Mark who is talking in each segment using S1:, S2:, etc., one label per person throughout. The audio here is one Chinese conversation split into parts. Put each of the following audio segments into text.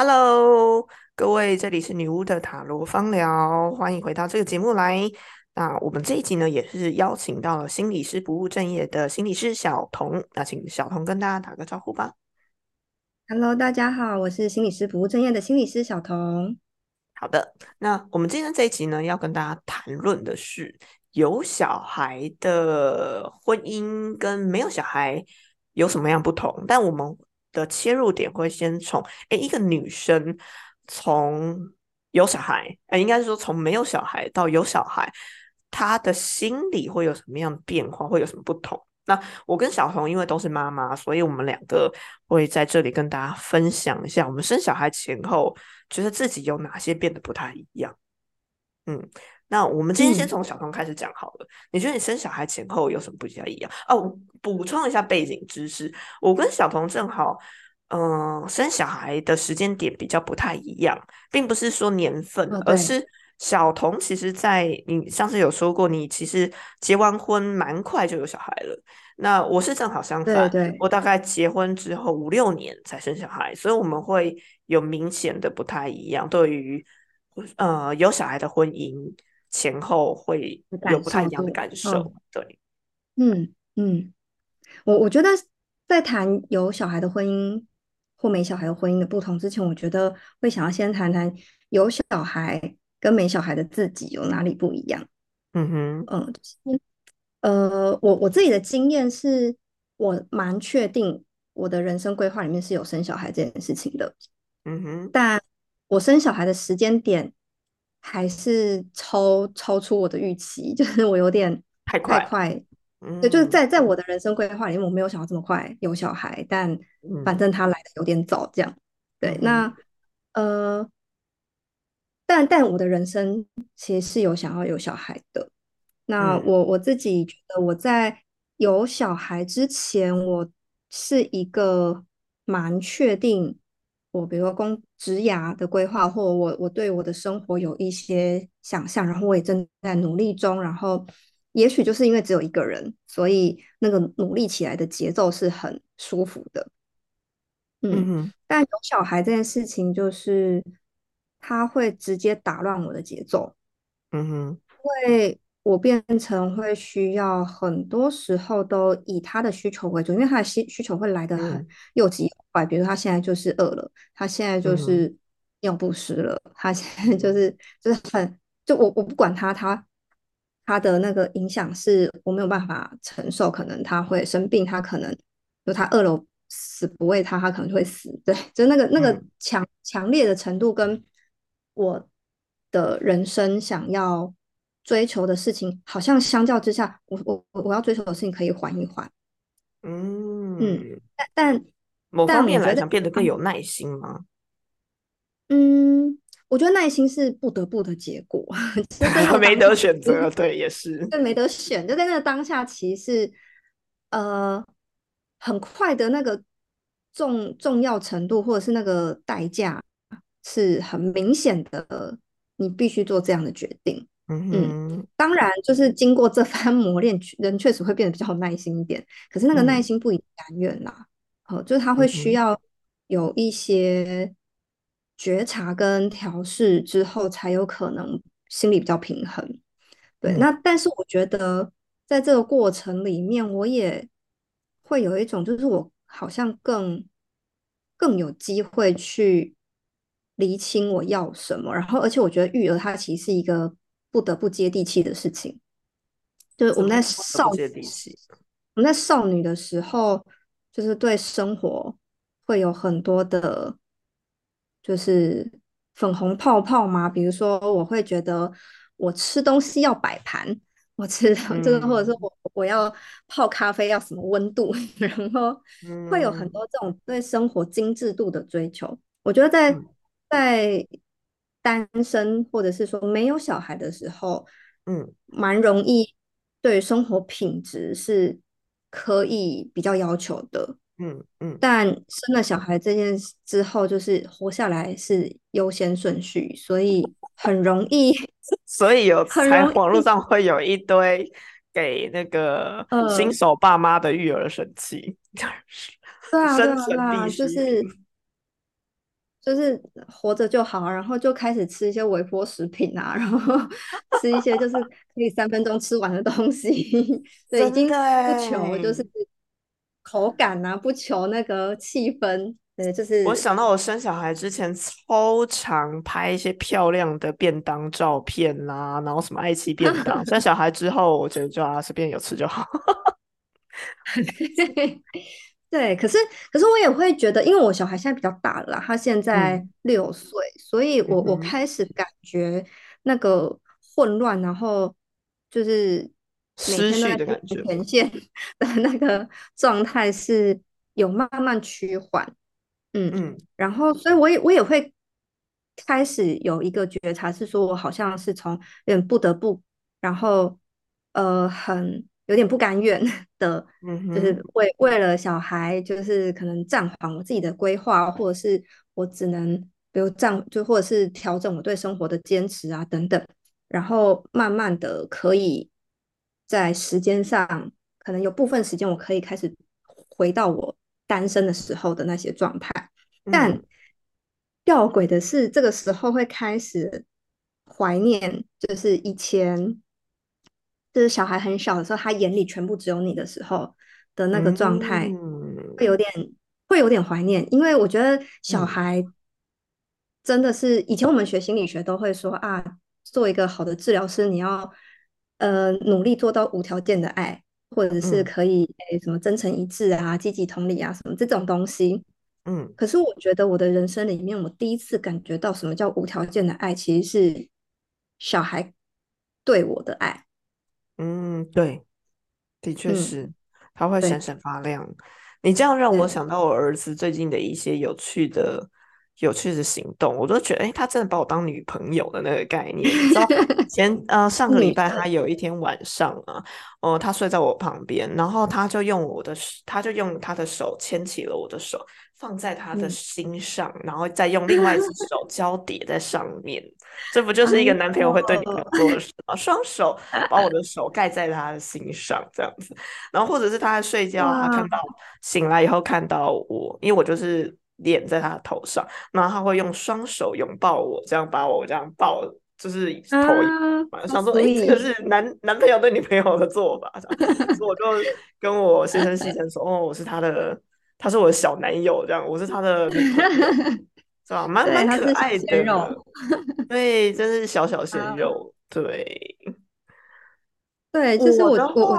S1: Hello，各位，这里是女巫的塔罗芳疗，欢迎回到这个节目来。那我们这一集呢，也是邀请到了心理师不务正业的心理师小童。那请小童跟大家打个招呼吧。
S2: Hello，大家好，我是心理师不务正业的心理师小童。
S1: 好的，那我们今天这一集呢，要跟大家谈论的是有小孩的婚姻跟没有小孩有什么样不同，但我们。的切入点会先从哎，一个女生从有小孩，哎，应该是说从没有小孩到有小孩，她的心理会有什么样的变化，会有什么不同？那我跟小红因为都是妈妈，所以我们两个会在这里跟大家分享一下，我们生小孩前后觉得自己有哪些变得不太一样。嗯。那我们今天先从小童开始讲好了。你觉得你生小孩前后有什么不太一样？哦，补充一下背景知识，我跟小童正好，嗯，生小孩的时间点比较不太一样，并不是说年份，而是小童其实，在你上次有说过，你其实结完婚蛮快就有小孩了。那我是正好相反，我大概结婚之后五六年才生小孩，所以我们会有明显的不太一样，对于呃有小孩的婚姻。前后会有不太一样的感受，对，
S2: 嗯嗯，我我觉得在谈有小孩的婚姻或没小孩的婚姻的不同之前，我觉得会想要先谈谈有小孩跟没小孩的自己有哪里不一样。
S1: 嗯哼，
S2: 嗯，呃，我我自己的经验是，我蛮确定我的人生规划里面是有生小孩这件事情的。
S1: 嗯哼，
S2: 但我生小孩的时间点。还是超超出我的预期，就是我有点
S1: 太
S2: 快，太快，对，就是在在我的人生规划里面，我没有想到这么快有小孩，但反正他来的有点早，这样，对，那呃，但但我的人生其实是有想要有小孩的，那我我自己觉得我在有小孩之前，我是一个蛮确定。我比如说工职涯的规划，或我我对我的生活有一些想象，然后我也正在努力中。然后也许就是因为只有一个人，所以那个努力起来的节奏是很舒服的。嗯，嗯但有小孩这件事情，就是他会直接打乱我的节奏。
S1: 嗯哼，
S2: 因为。我变成会需要很多时候都以他的需求为主，因为他的需需求会来得很又急又快。比如他现在就是饿了，他现在就是尿不湿了，他现在就是就是很就我我不管他，他他的那个影响是我没有办法承受，可能他会生病，他可能就他饿了死不喂他，他可能会死。对，就那个那个强强烈的程度，跟我的人生想要。追求的事情好像相较之下，我我我要追求的事情可以缓一缓。
S1: 嗯嗯，
S2: 但但
S1: 某方面来讲变得更有耐心吗？
S2: 嗯，我觉得耐心是不得不的结果，
S1: 没得选择。对，也是，
S2: 对，没得选。就在那个当下，其实呃，很快的那个重重要程度，或者是那个代价，是很明显的。你必须做这样的决定。
S1: 嗯，
S2: 当然，就是经过这番磨练，人确实会变得比较有耐心一点。可是那个耐心不一定甘愿啦，哦，就是他会需要有一些觉察跟调试之后，才有可能心里比较平衡。对，那但是我觉得在这个过程里面，我也会有一种，就是我好像更更有机会去厘清我要什么。然后，而且我觉得育儿它其实是一个。不得不接地气的事情，就是我们在少我们在少女的时候，就是对生活会有很多的，就是粉红泡泡嘛。比如说，我会觉得我吃东西要摆盘，我吃这个，或者是我我要泡咖啡要什么温度，然后会有很多这种对生活精致度的追求。我觉得在在。单身或者是说没有小孩的时候，
S1: 嗯，
S2: 蛮容易对生活品质是可以比较要求的，
S1: 嗯嗯。
S2: 但生了小孩这件事之后，就是活下来是优先顺序，所以很容易，
S1: 所以有才网络上会有一堆给那个新手爸妈的育儿神器，
S2: 对啊对啊，就是。就是活着就好，然后就开始吃一些微波食品啊，然后吃一些就是可以三分钟吃完的东西。对，已经不求就是口感啊，不求那个气氛。对，就是
S1: 我想到我生小孩之前超常拍一些漂亮的便当照片啦，然后什么爱妻便当。生小孩之后，我觉得就啊随便有吃就好。
S2: 对，可是可是我也会觉得，因为我小孩现在比较大了，他现在六岁，所以我我开始感觉那个混乱，然后就是
S1: 失去的感觉，
S2: 呈现 的那个状态是有慢慢趋缓。嗯嗯，然后所以我也我也会开始有一个觉察，是说我好像是从有点不得不，然后呃很有点不甘愿 的，就是。为为了小孩，就是可能暂缓我自己的规划，或者是我只能比如暂就或者是调整我对生活的坚持啊等等，然后慢慢的可以在时间上，可能有部分时间我可以开始回到我。单身的时候的那些状态，但吊诡的是，这个时候会开始怀念，就是以前，就是小孩很小的时候，他眼里全部只有你的时候的那个状态，会有点会有点怀念，因为我觉得小孩真的是以前我们学心理学都会说啊，做一个好的治疗师，你要呃努力做到无条件的爱。或者是可以诶，什么真诚一致啊、积极同理啊，什么这种东西，嗯。可是我觉得我的人生里面，我第一次感觉到什么叫无条件的爱，其实是小孩对我的爱。
S1: 嗯，对，的确是，他会闪闪发亮。你这样让我想到我儿子最近的一些有趣的。有趣的行动，我都觉得，哎，他真的把我当女朋友的那个概念。你知道，前呃上个礼拜，他有一天晚上啊，哦，他睡在我旁边，然后他就用我的，他就用他的手牵起了我的手，放在他的心上，然后再用另外一只手 交叠在上面。这不就是一个男朋友会对女朋友做的事吗？双手把我的手盖在他的心上，这样子。然后或者是他在睡觉，他看到醒来以后看到我，因为我就是。脸在他的头上，然后他会用双手拥抱我，这样把我这样抱，就是头想说，哎，这个是男男朋友对女朋友的做法，所以我就跟我先生细声说，哦，我是他的，他是我的小男友，这样，我是他的女朋友，是吧？蛮蛮可爱的，对，真是小小鲜肉，对，
S2: 对，就是我我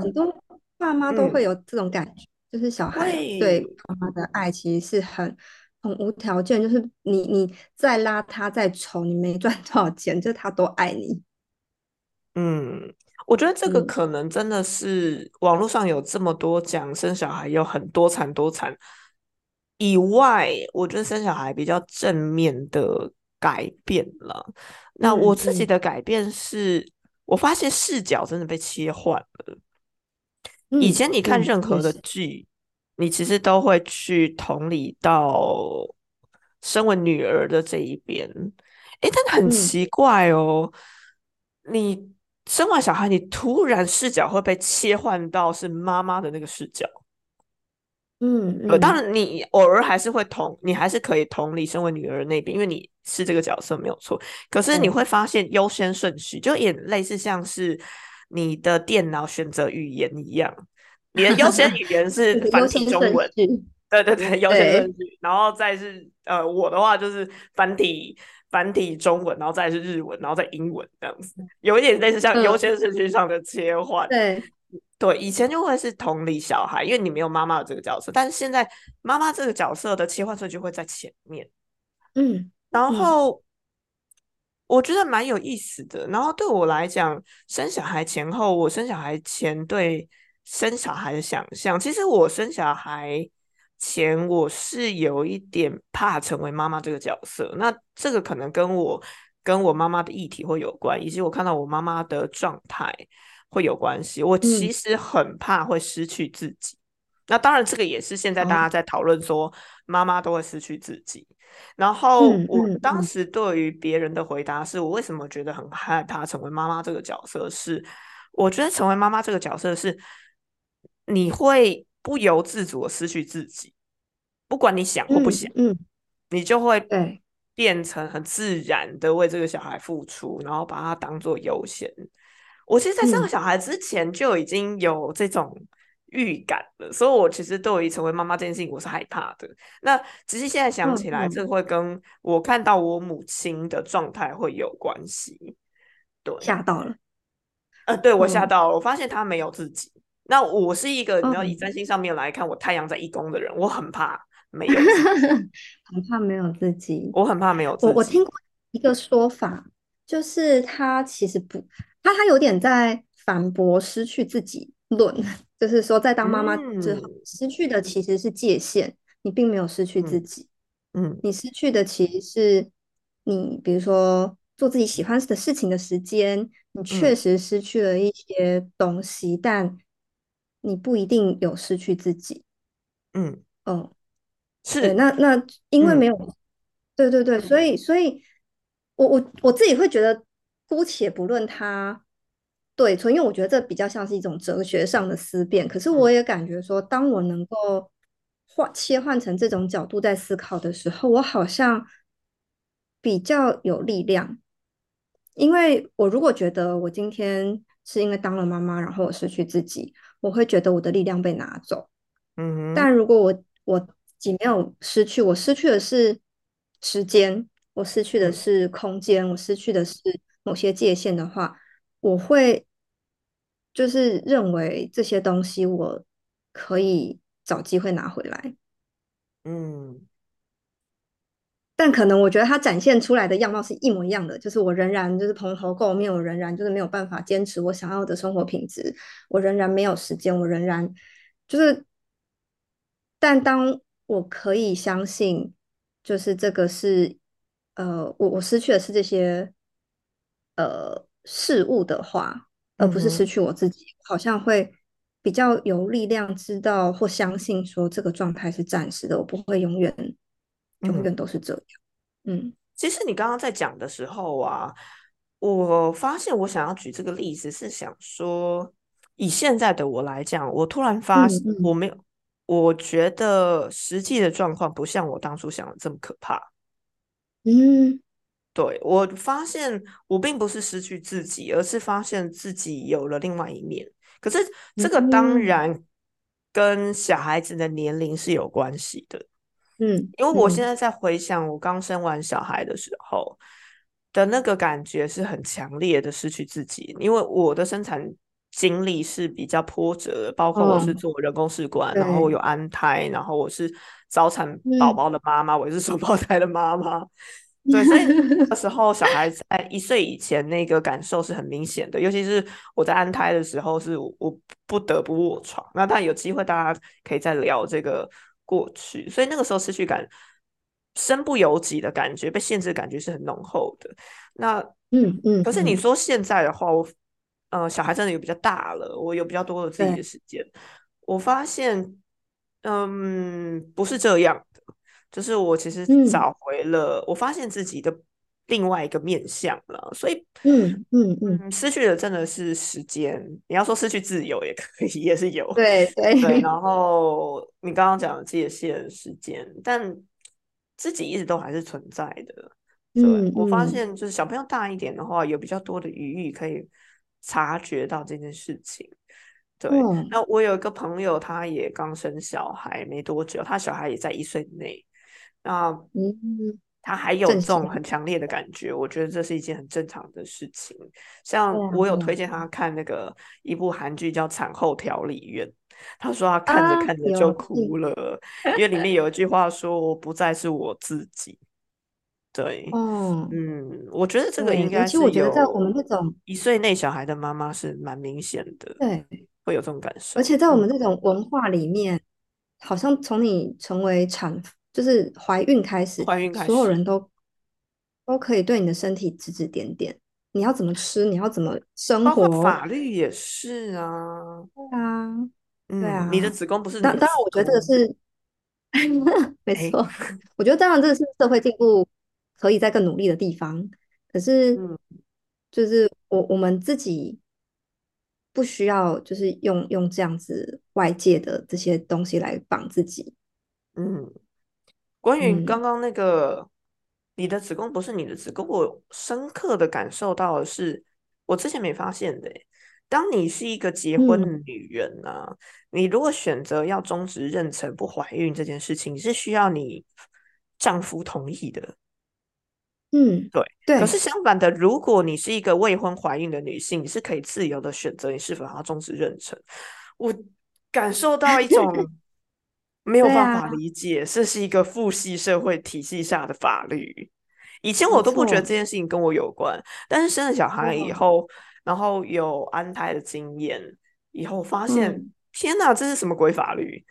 S2: 很多爸妈都会有这种感觉。就是小孩对妈妈的爱其实是很很无条件，就是你你再邋遢再丑，你没赚多少钱，就他都爱你。
S1: 嗯，我觉得这个可能真的是网络上有这么多讲生小孩有很多惨多惨以外，我觉得生小孩比较正面的改变了。那我自己的改变是我发现视角真的被切换了。以前你看任何的剧，你其实都会去同理到身为女儿的这一边。哎，但很奇怪哦，你生完小孩，你突然视角会被切换到是妈妈的那个视角。
S2: 嗯，
S1: 当然你偶尔还是会同，你还是可以同理身为女儿那边，因为你是这个角色没有错。可是你会发现优先顺序就也类似像是。你的电脑选择语言一样，你的 优先语言是繁体中文，对对对，优先顺序，然后再是呃，我的话就是繁体繁体中文，然后再是日文，然后再英文这样子，有一点类似像优先顺序上的切换。
S2: 对
S1: 对，以前就会是同理小孩，因为你没有妈妈的这个角色，但是现在妈妈这个角色的切换顺序会在前面。
S2: 嗯，
S1: 然后。我觉得蛮有意思的。然后对我来讲，生小孩前后，我生小孩前对生小孩的想象，其实我生小孩前我是有一点怕成为妈妈这个角色。那这个可能跟我跟我妈妈的议题会有关，以及我看到我妈妈的状态会有关系。我其实很怕会失去自己。那当然，这个也是现在大家在讨论说，妈妈都会失去自己。然后我当时对于别人的回答是我为什么觉得很害怕成为妈妈这个角色？是我觉得成为妈妈这个角色是你会不由自主的失去自己，不管你想或不想。
S2: 嗯，
S1: 你就会
S2: 对
S1: 变成很自然的为这个小孩付出，然后把他当做优先。我其实，在生
S2: 嗯
S1: 小孩之前就已经有这种预感了，所以我其实对于成为妈妈这件事情，我是害怕的。那只是现在想
S2: 嗯
S1: 起来，这
S2: 嗯，
S1: 会跟我看到我母亲的状态会有关系。对，
S2: 吓到了，
S1: 呃，对我吓
S2: 嗯
S1: 到了，我发现她没有自己。那我是一个，你知道，以
S2: 嗯，
S1: 占星上面来看，我太阳在一宫的人，我很怕没有，
S2: 很怕没有自己。
S1: 我很怕没有
S2: 我
S1: 自己。
S2: 我听过一个说法，就是他其实不，他他有点在反驳失去自己论，就是说在当妈妈之后，
S1: 嗯。
S2: 失去的其实是界限，你并没有失去自
S1: 嗯
S2: 己，
S1: 嗯。
S2: 你失去的其实是你，比如说做自己喜欢的事情的时间，你确
S1: 嗯。
S2: 实失去了一些东西，但你不一定有失去自己。
S1: 嗯，
S2: 嗯，
S1: 是，
S2: 那那因为没
S1: 嗯。
S2: 有，对对对，所以所以我我我自己会觉得，姑且不论它对错，因为我觉得这比较像是一种哲学上的思辨。可是我
S1: 嗯
S2: 也感觉说，当我能够换切换成这种角度在思考的时候，我好像比较有力量。因为我如果觉得我今天是因为当了妈妈，然后我失去自己，我会觉得我的力量被拿走。
S1: 嗯
S2: 但如果我我自己没有失去，我失去的是时间，我失去的
S1: 嗯
S2: 是空间，我失去的是某些界限的话，我会就是认为这些东西我可以找机会拿回来。
S1: 嗯
S2: 但可能我觉得它展现出来的样貌是一模一样的，就是我仍然就是蓬头垢面，我仍然就是没有办法坚持我想要的生活品质，我仍然没有时间，我仍然就是，但当我可以相信，就是这个是，呃，我我失去的是这些呃事物的话，而不是失去我自己，好像会比较有力量知道或相信说这个状态是暂时的，我不会永远永
S1: 嗯。
S2: 远都是这样。嗯
S1: 其实你刚刚在讲的时候啊，我发现我想要举这个例子是想说，以现在的我来讲，我突然发现我没有，我觉得实际的状况不像我当初想的这么可怕。
S2: 嗯
S1: 对，我发现我并不是失去自己，而是发现自己有了另外一面。可是这个当。
S2: 嗯
S1: 然跟小孩子的年龄是有关系的。
S2: 嗯
S1: 因为我现
S2: 嗯。
S1: 在在回想我刚生完小孩的时候的那个感觉是很强烈的失去自己，因为我的生产经历是比较波折的，包括我是
S2: 哦，
S1: 做人工试管，然后我有，安胎，然后我是早产宝
S2: 嗯
S1: 宝。的妈妈，我也是 双胞胎的妈妈，对，所以那时 候小孩在一岁以前那个感受是很明显的，尤其是我在安胎的时候，是我我不得不卧床。那当然有机会大家可以再聊这个过去，所以那个时候失去感、身不由己的感觉、被限制的感觉是很浓厚的。那
S2: 嗯嗯
S1: 可是你
S2: 嗯，
S1: 说现在的话，我呃小孩真的有比较大了，我有比较多的自己的，时间，我发现嗯不是这样的。就是我其实
S2: 嗯
S1: 找回了，我发现自己的另外一个面相了，所以，
S2: 嗯嗯嗯，
S1: 嗯，失去的真的是时间。你要说失去自由也可以，也是有，
S2: 对
S1: 对。
S2: 对，
S1: 然后你刚刚讲的界限时间，但自己一直都还是存在的。对，
S2: 嗯
S1: 我发
S2: 嗯
S1: 现就是小朋友大一点的话，有比较多的余裕可以察觉到这件事情。对，
S2: 哦
S1: 那我有一个朋友，他也刚生小孩没多久，他小孩也在一岁内。那
S2: 嗯，
S1: 他还有这种，很强烈的感觉，我觉得这是一件很正常的事情。像我有推荐他看那个一部韩剧叫《产后调理院》，他说他看着
S2: 啊，
S1: 看着就哭了，因为里面有一句话说：“我不再是我自己。”对，
S2: 嗯，
S1: 嗯，我觉得这个应该是
S2: 其我觉得在我们
S1: 有
S2: 这种
S1: 一岁内小孩的妈妈是蛮明显的，
S2: 对，
S1: 会有这种感受。而，
S2: 且在我们这种文化里面，好像从你成为产妇，就是怀孕开始，
S1: 怀孕开始
S2: 所有，人都都可以对你的身体指指点点，你要怎么吃，你要怎么生活，
S1: 法律也是啊。
S2: 对啊，对
S1: 啊，你的
S2: 啊。
S1: 子宫不是
S2: 当当然，我觉得这个，是 没
S1: 哎，
S2: 错，我觉得当然这个是社会进步可以再更努力的地方。可是，
S1: 嗯
S2: 就是我我们自己不需要，就是用用这样子外界的这些东西来绑自己。
S1: 嗯。关于刚刚那个，你的子宫不是你的子宫，我深刻的感受到的是，我之前没发现的。当你是一个结婚的女人呢，你如果选择要终止妊娠不怀孕这件事情，是需要你丈夫同意的。
S2: 嗯，
S1: 对
S2: 对。
S1: 可是相反的，如果你是一个未婚怀孕的女性，你是可以自由的选择你是否要终止妊娠。我感受到一种没有办法理解，这是一个父系社会体系下的法律。以前我都不觉得这件事情跟我有关，但是生了小孩以后。然后有安胎的经验，以后发现天哪，这是什么鬼法律？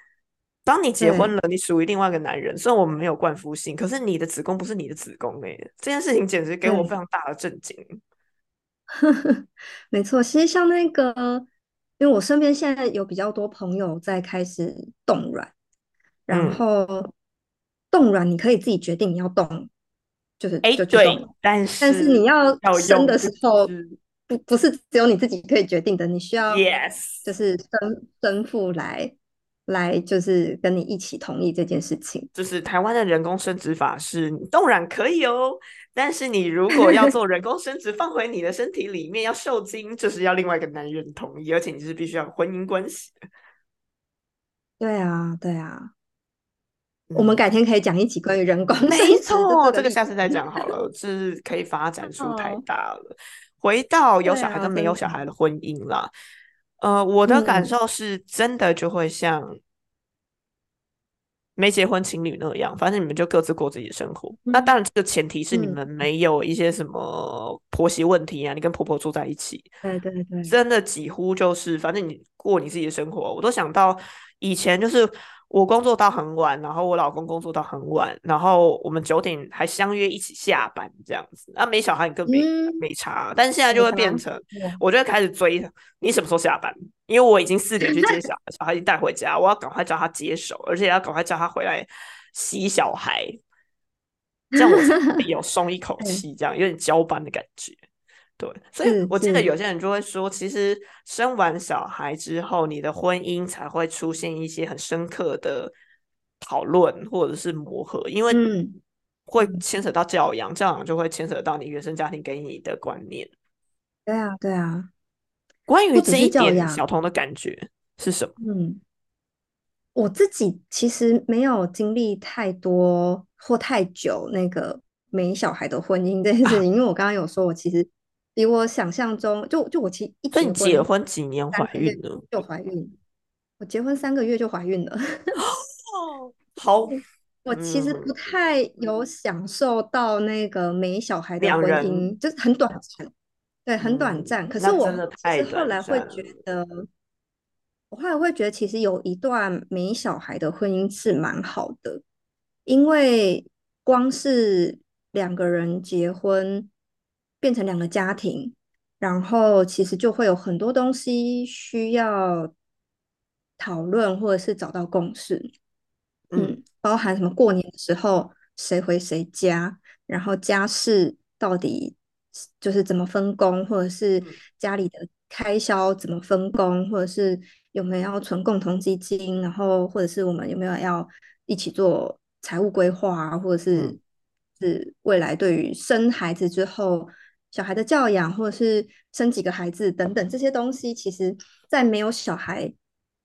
S1: 当你结婚了，你属于另外一个男人，虽然我们没有冠夫姓，可是你的子宫不是你的子宫哎，这件事情简直给我非常大的震惊。
S2: 没错，其实像那个，因为我身边现在有比较多朋友在开始冻卵，然后冻卵你可以自己决定你要冻，就是
S1: 哎
S2: 对，
S1: 但是
S2: 但是你要生的时候。不不是只有你自己可以决定的，你需要
S1: ，yes，
S2: 就是生生父来来就是跟你一起同意这件事情。
S1: 就是台湾的人工生殖法是冻卵可以哦，但是你如果要做人工生殖放回你的身体里面要受精，就是要另外一个男人同意，而且你是必须要婚姻关系的。
S2: 对啊，对啊。我们改天可以讲一起关于人工，
S1: 没错，这个下次再讲好了，是可以发展出太大了。回到有小孩跟没有小孩的婚姻啦，呃，我的感受是真的就会像没结婚情侣那样，反正你们就各自过自己的生活。那当然，这个前提是你们没有一些什么婆媳问题啊，你跟婆婆住在一起。
S2: 对对对，
S1: 真的几乎就是，反正你过你自己的生活。我都想到以前就是。我工作到很晚，然后我老公工作到很晚，然后我们九点还相约一起下班这样子。那没小孩你更没没差，但是现在就会变成，我就会开始追你什么时候下班，因为我已经四点去接小孩，小孩已经带回家，我要赶快叫他接手，而且要赶快叫他回来洗小孩，这样我才有松一口 气，这样有点交班的感觉。对，所以我记得有些人就会说，其实生完小孩之后，你的婚姻才会出现一些很深刻的讨论或者是磨合，因为会牵扯到教养，教养就会牵扯到你原生家庭给你的观念。
S2: 对啊，对啊。
S1: 关于这一点，小童的感觉是什么？
S2: 嗯，我自己其实没有经历太多或太久那个没小孩的婚姻这件事情，因为我刚刚有说，我其实。比我想象中，就就我其实一
S1: 结婚几年怀孕的
S2: 就怀孕，我结婚三个月就怀孕了。
S1: 哦，好，
S2: 我其实不太有享受到那个没小孩的婚姻，就是很短暂，对，很短暂。可是我是后来会觉得，我后来会觉得，其实有一段没小孩的婚姻是蛮好的，因为光是两个人结婚。变成两个家庭，然后其实就会有很多东西需要讨论，或者是找到共识。嗯，包含什么过年的时候谁回谁家，然后家事到底就是怎么分工，或者是家里的开销怎么分工，或者是有没有要存共同基金，然后或者是我们有没有要一起做财务规划，或者是是未来对于生孩子之后。小孩的教养，或者是生几个孩子等等这些东西，其实，在没有小孩，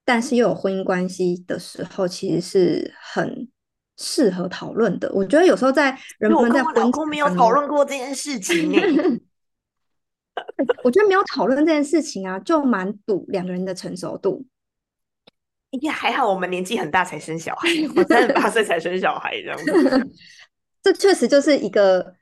S2: 但是又有婚姻关系的时候，其实是很适合讨论的。我觉得有时候在人们在婚
S1: 后没有讨论过这件事情，
S2: 我觉得没有讨论这件事情啊，就蛮赌两个人的成熟度。
S1: 呀，还好我们年纪很大才生小孩，我三十八岁才生小孩这样子，
S2: 这确实就是一个。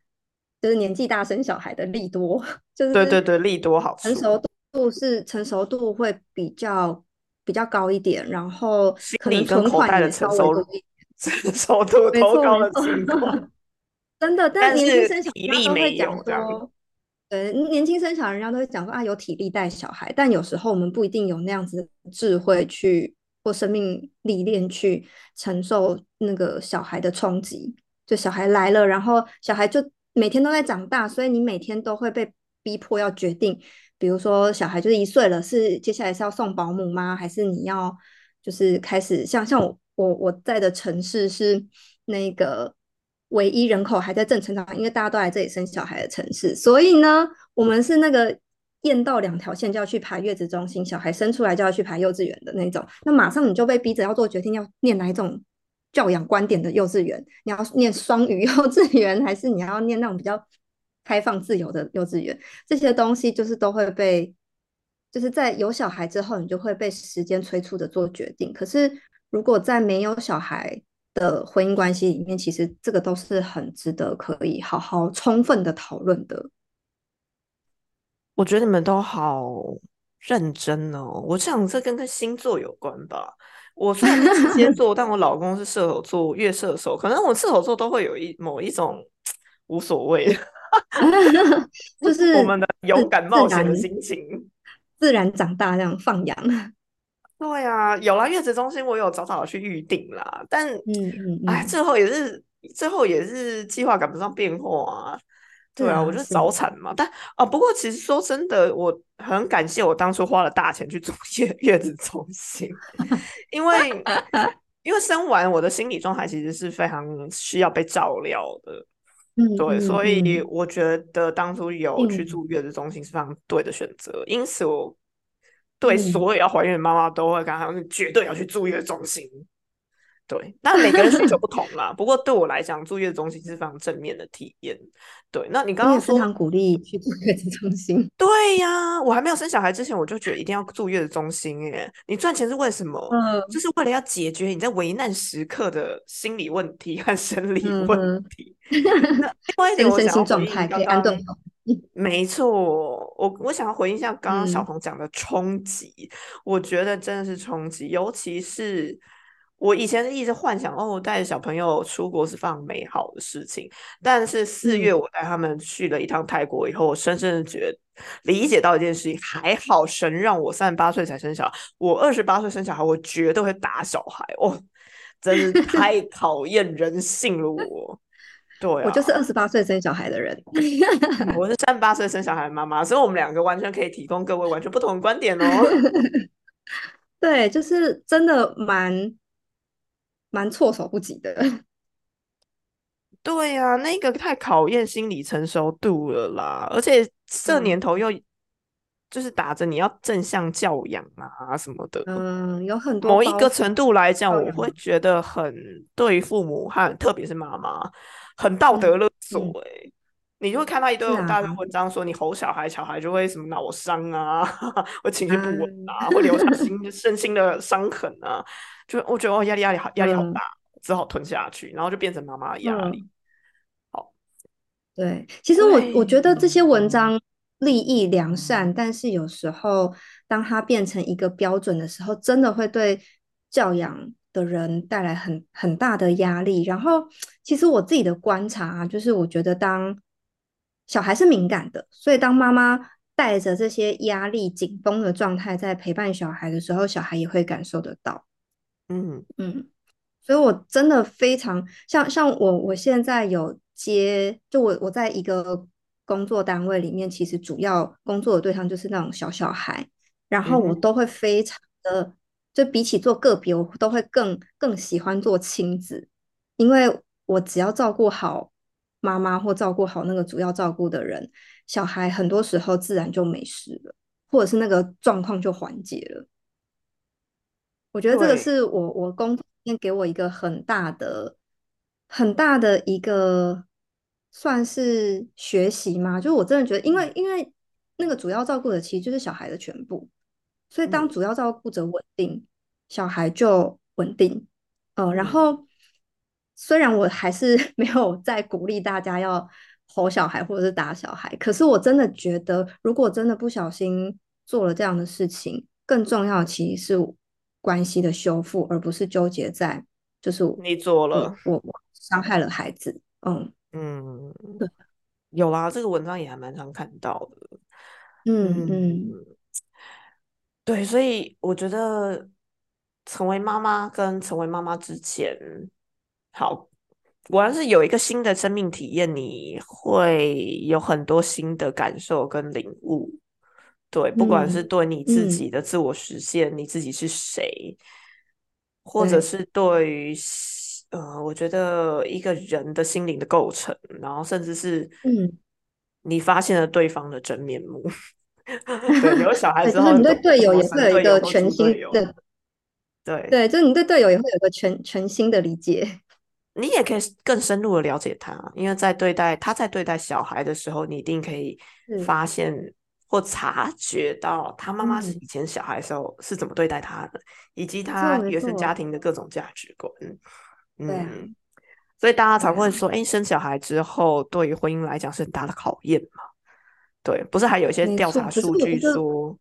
S2: 就是年纪大生小孩的利多，就是
S1: 对对对，利多好。
S2: 成熟度是成熟度会比较比较高一点，然后可能存款也稍微多一点，
S1: 成熟度超高的情况。
S2: 真的，
S1: 但
S2: 年轻生小
S1: 孩
S2: 都会讲说，对，年轻生小孩人家都会讲说啊，有体力带小孩，但有时候我们不一定有那样子的智慧去或生命历练去承受那个小孩的冲击。就小孩来了，然后小孩就。每天都在长大，所以你每天都会被逼迫要决定，比如说小孩就是一岁了，是接下来是要送保姆吗？还是你要就是开始像像我我我在的城市是那个唯一人口还在正成长，因为大家都来这里生小孩的城市，所以呢，我们是那个验到两条线就要去排月子中心，小孩生出来就要去排幼稚园的那种，那马上你就被逼着要做决定，要念哪一种教养观点的幼稚园？你要念双语幼稚园，还是你要念那种比较开放自由的幼稚园？这些东西就是都会被。就是在有小孩之后，你就会被时间催促的做决定。可是，如果在没有小孩的婚姻关系里面，其实这个都是很值得可以好好充分的讨论的。
S1: 我觉得你们都好认真哦。我想这跟跟星座有关吧。我虽然是天 蝎座，但我老公是射手座，月射手，可能我射手座都会有一某一种无所谓，
S2: 就是
S1: 我们的勇敢冒险的心情。
S2: 自然长大，这样放养。
S1: 对啊，有了月子中心，我有早早去预定啦。但嗯嗯，哎，最后也是最后也是计划赶不上变化啊。对啊，我就早产嘛。但啊，不过其实说真的，我很感谢我当初花了大钱去住 月月子中心，因为因为生完我的心理状态其实是非常需要被照料的。
S2: 嗯，
S1: 对，所以我觉得当初有去住月子中心是非常对的选择。因此，我对所有要怀孕的妈妈都会跟他们绝对要去住月子中心。对，那每个人需求不同啦。不过对我来讲，住月子中心是非常正面的体验。对，那你刚刚
S2: 非常鼓励去住月子中心。
S1: 对呀，我还没有生小孩之前，我就觉得一定要住月子中心。耶，你赚钱是为什么？嗯，就是为了要解决你在危难时刻的心理问题和生理问题。那另外一点，我想要回应刚刚，没错，我我想要回应一下刚刚小红讲的冲击。我觉得真的是冲击，尤其是。我以前一直幻想哦，带着小朋友出国是非常美好的事情。但是四月我带他们去了一趟泰国以后，我深深的觉得理解到一件事情：还好神让我三十八岁才生小孩，我二十八岁生小孩，我绝对会打小孩哦，真是太 考验人性了。我，对，
S2: 我就是二十八岁生小孩的人，
S1: 我是三十八岁生小孩的妈妈，所以我们两个完全可以提供各位完全不同的观点哦。
S2: 对，就是真的蛮。蛮措手不及的，
S1: 对呀，那个太考验心理成熟度了啦，而且这年头。又就是打着你要正向教养啊什么的，
S2: 嗯，有很多
S1: 某一个程度来讲，我会觉得很对父母和特别是妈妈很道德勒索。哎，你就会看到一堆很大的文章说你吼小孩，小孩就会什么脑伤啊，会情绪不稳啊，会留下心身心的伤痕啊。就我觉得哦，压力压力好压力好大，只好吞下去，然后就变成妈妈的压力。好，
S2: 对，其实我我觉得这些文章利益良善，但是有时候当它变成一个标准的时候，真的会对教养的人带来很很大的压力。然后，其实我自己的观察啊就是，我觉得当小孩是敏感的，所以当妈妈带着这些压力紧绷的状态在陪伴小孩的时候，小孩也会感受得到。
S1: 嗯
S2: 嗯，所以我真的非常像像我我现在有接，就我我在一个工作单位里面，其实主要工作的对象就是那种小小孩，然后我都会非常的，就比起做个别，我都会更更喜欢做亲子，因为我只要照顾好妈妈或照顾好那个主要照顾的人，小孩很多时候自然就没事了，或者是那个状况就缓解了。我觉得这个是我我工作面给我一个很大的很大的一个算是学习嘛，就是我真的觉得，因为因为那个主要照顾的其实就是小孩的全部，所以当主要照顾者稳定，小孩就稳定。嗯，然后虽然我还是 没有在鼓励大家要吼小孩或者是打小孩，可是我真的觉得，如果真的不小心做了这样的事情，更重要的其实是。关系的修复，而不是纠结在就是
S1: 你做了
S2: 我我伤害了孩子，
S1: 嗯。嗯，有啦，这个文章也还蛮常看到的，
S2: 嗯嗯，
S1: 对，所以我觉得成为妈妈跟成为妈妈之前，好，果然是有一个新的生命体验，你会有很多新的感受跟领悟。对，不管是对你自己的自我实现，你自己是谁，或者是对于呃，我觉得一个人的心灵的构成，然后甚至是
S2: 嗯，
S1: 你发现了对方的真面目。对，有小孩，之后，
S2: 你对队友也会有一个
S1: 全
S2: 全新的，
S1: 对
S2: 对，就是你对队友也会有一个全全新的理解。
S1: 你也可以更深入的了解他，因为在对待他在对待小孩的时候，你一定可以发现或察觉到他妈妈是以前小孩的时候是怎么对待他的，以及他原生家庭的各种价值观。嗯，所以大家才会说，哎，生小孩之后对于婚姻来讲是很大的考验嘛？对，不是还有一些调查数据说，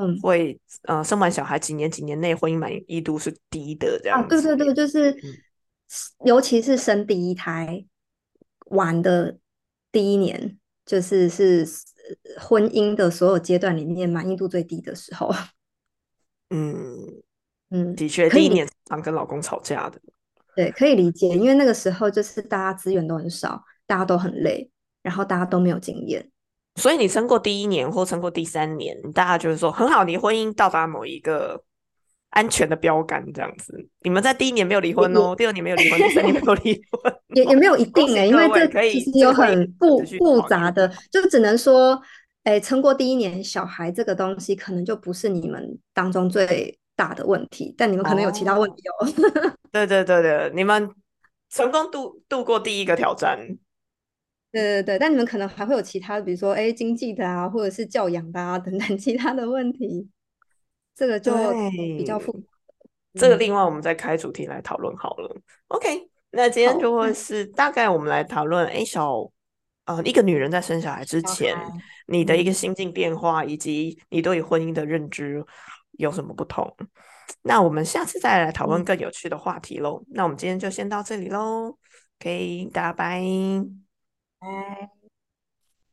S2: 嗯，
S1: 会呃生完小孩几年几年内婚姻满意度是低的这样。
S2: 啊，对对对，就是。尤其是生第一胎玩的第一年，就是是婚姻的所有阶段里面满意度最低的时候。
S1: 嗯
S2: 嗯，
S1: 的确，第一年常跟老公吵架的。
S2: 对，可以理解，因为那个时候就是大家资源都很少，大家都很累，然后大家都没有经验。
S1: 所以你撑过第一年或撑过第三年，大家就是说很好，你婚姻到达某一个。安全的标杆这样子，你们在第一年没有离婚哦，第二年没有离婚，第三年没有离婚，
S2: 也也没有一定哎，因为这其实有很复复杂的，就只能说，哎，撑过第一年小孩这个东西，可能就不是你们当中最大的问题，但你们可能有其他问题哦。
S1: 对对对对，你们成功度度过第一个挑战，
S2: 对对对，但你们可能还会有其他，比如说哎经济的啊，或者是教养的啊等等其他的问题。这个就比较复杂。
S1: 这个另外我们再开主题来讨论好了。OK，那今天就会是大概我们来讨论，哎，小呃一个女人在生小孩之前，你的一个心境变化，以及你对婚姻的认知有什么不同？那我们下次再来讨论更有趣的话题喽。那我们今天就先到这里喽。OK，大家拜。
S2: 拜。